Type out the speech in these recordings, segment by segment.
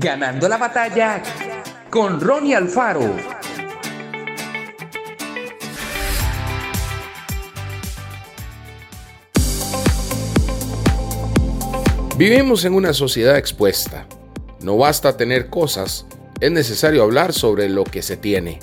Ganando la batalla con Ronnie Alfaro. Vivimos en una sociedad expuesta. No basta tener cosas, es necesario hablar sobre lo que se tiene.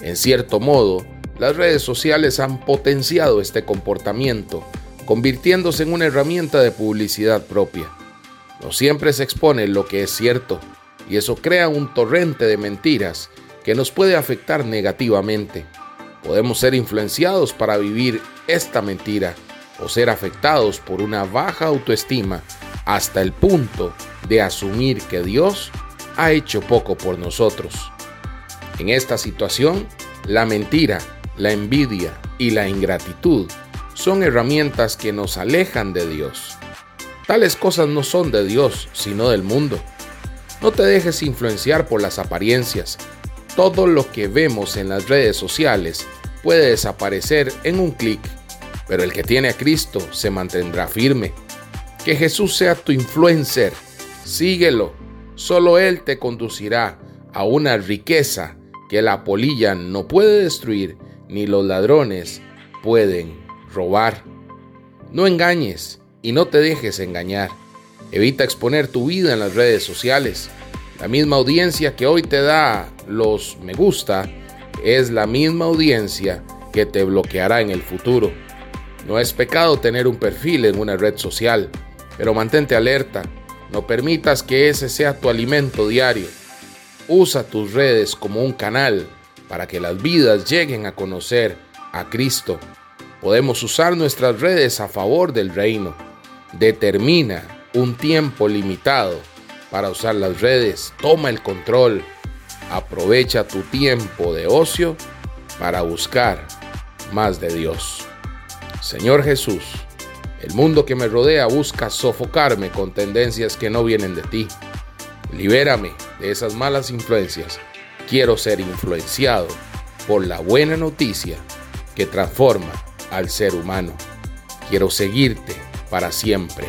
En cierto modo, las redes sociales han potenciado este comportamiento, convirtiéndose en una herramienta de publicidad propia. No siempre se expone lo que es cierto, y eso crea un torrente de mentiras que nos puede afectar negativamente. Podemos ser influenciados para vivir esta mentira o ser afectados por una baja autoestima hasta el punto de asumir que Dios ha hecho poco por nosotros. En esta situación, la mentira, la envidia y la ingratitud son herramientas que nos alejan de Dios. Tales cosas no son de Dios, sino del mundo. No te dejes influenciar por las apariencias. Todo lo que vemos en las redes sociales puede desaparecer en un clic, pero el que tiene a Cristo se mantendrá firme. Que Jesús sea tu influencer. Síguelo. Solo Él te conducirá a una riqueza que la polilla no puede destruir ni los ladrones pueden robar. No engañes y no te dejes engañar. Evita exponer tu vida en las redes sociales. La misma audiencia que hoy te da los me gusta es la misma audiencia que te bloqueará en el futuro. No es pecado tener un perfil en una red social, pero mantente alerta. No permitas que ese sea tu alimento diario. Usa tus redes como un canal para que las vidas lleguen a conocer a Cristo. Podemos usar nuestras redes a favor del reino. Determina un tiempo limitado para usar las redes. Toma el control. Aprovecha tu tiempo de ocio para buscar más de Dios. Señor Jesús, el mundo que me rodea busca sofocarme con tendencias que no vienen de ti. Libérame de esas malas influencias. Quiero ser influenciado por la buena noticia que transforma al ser humano. Quiero seguirte para siempre.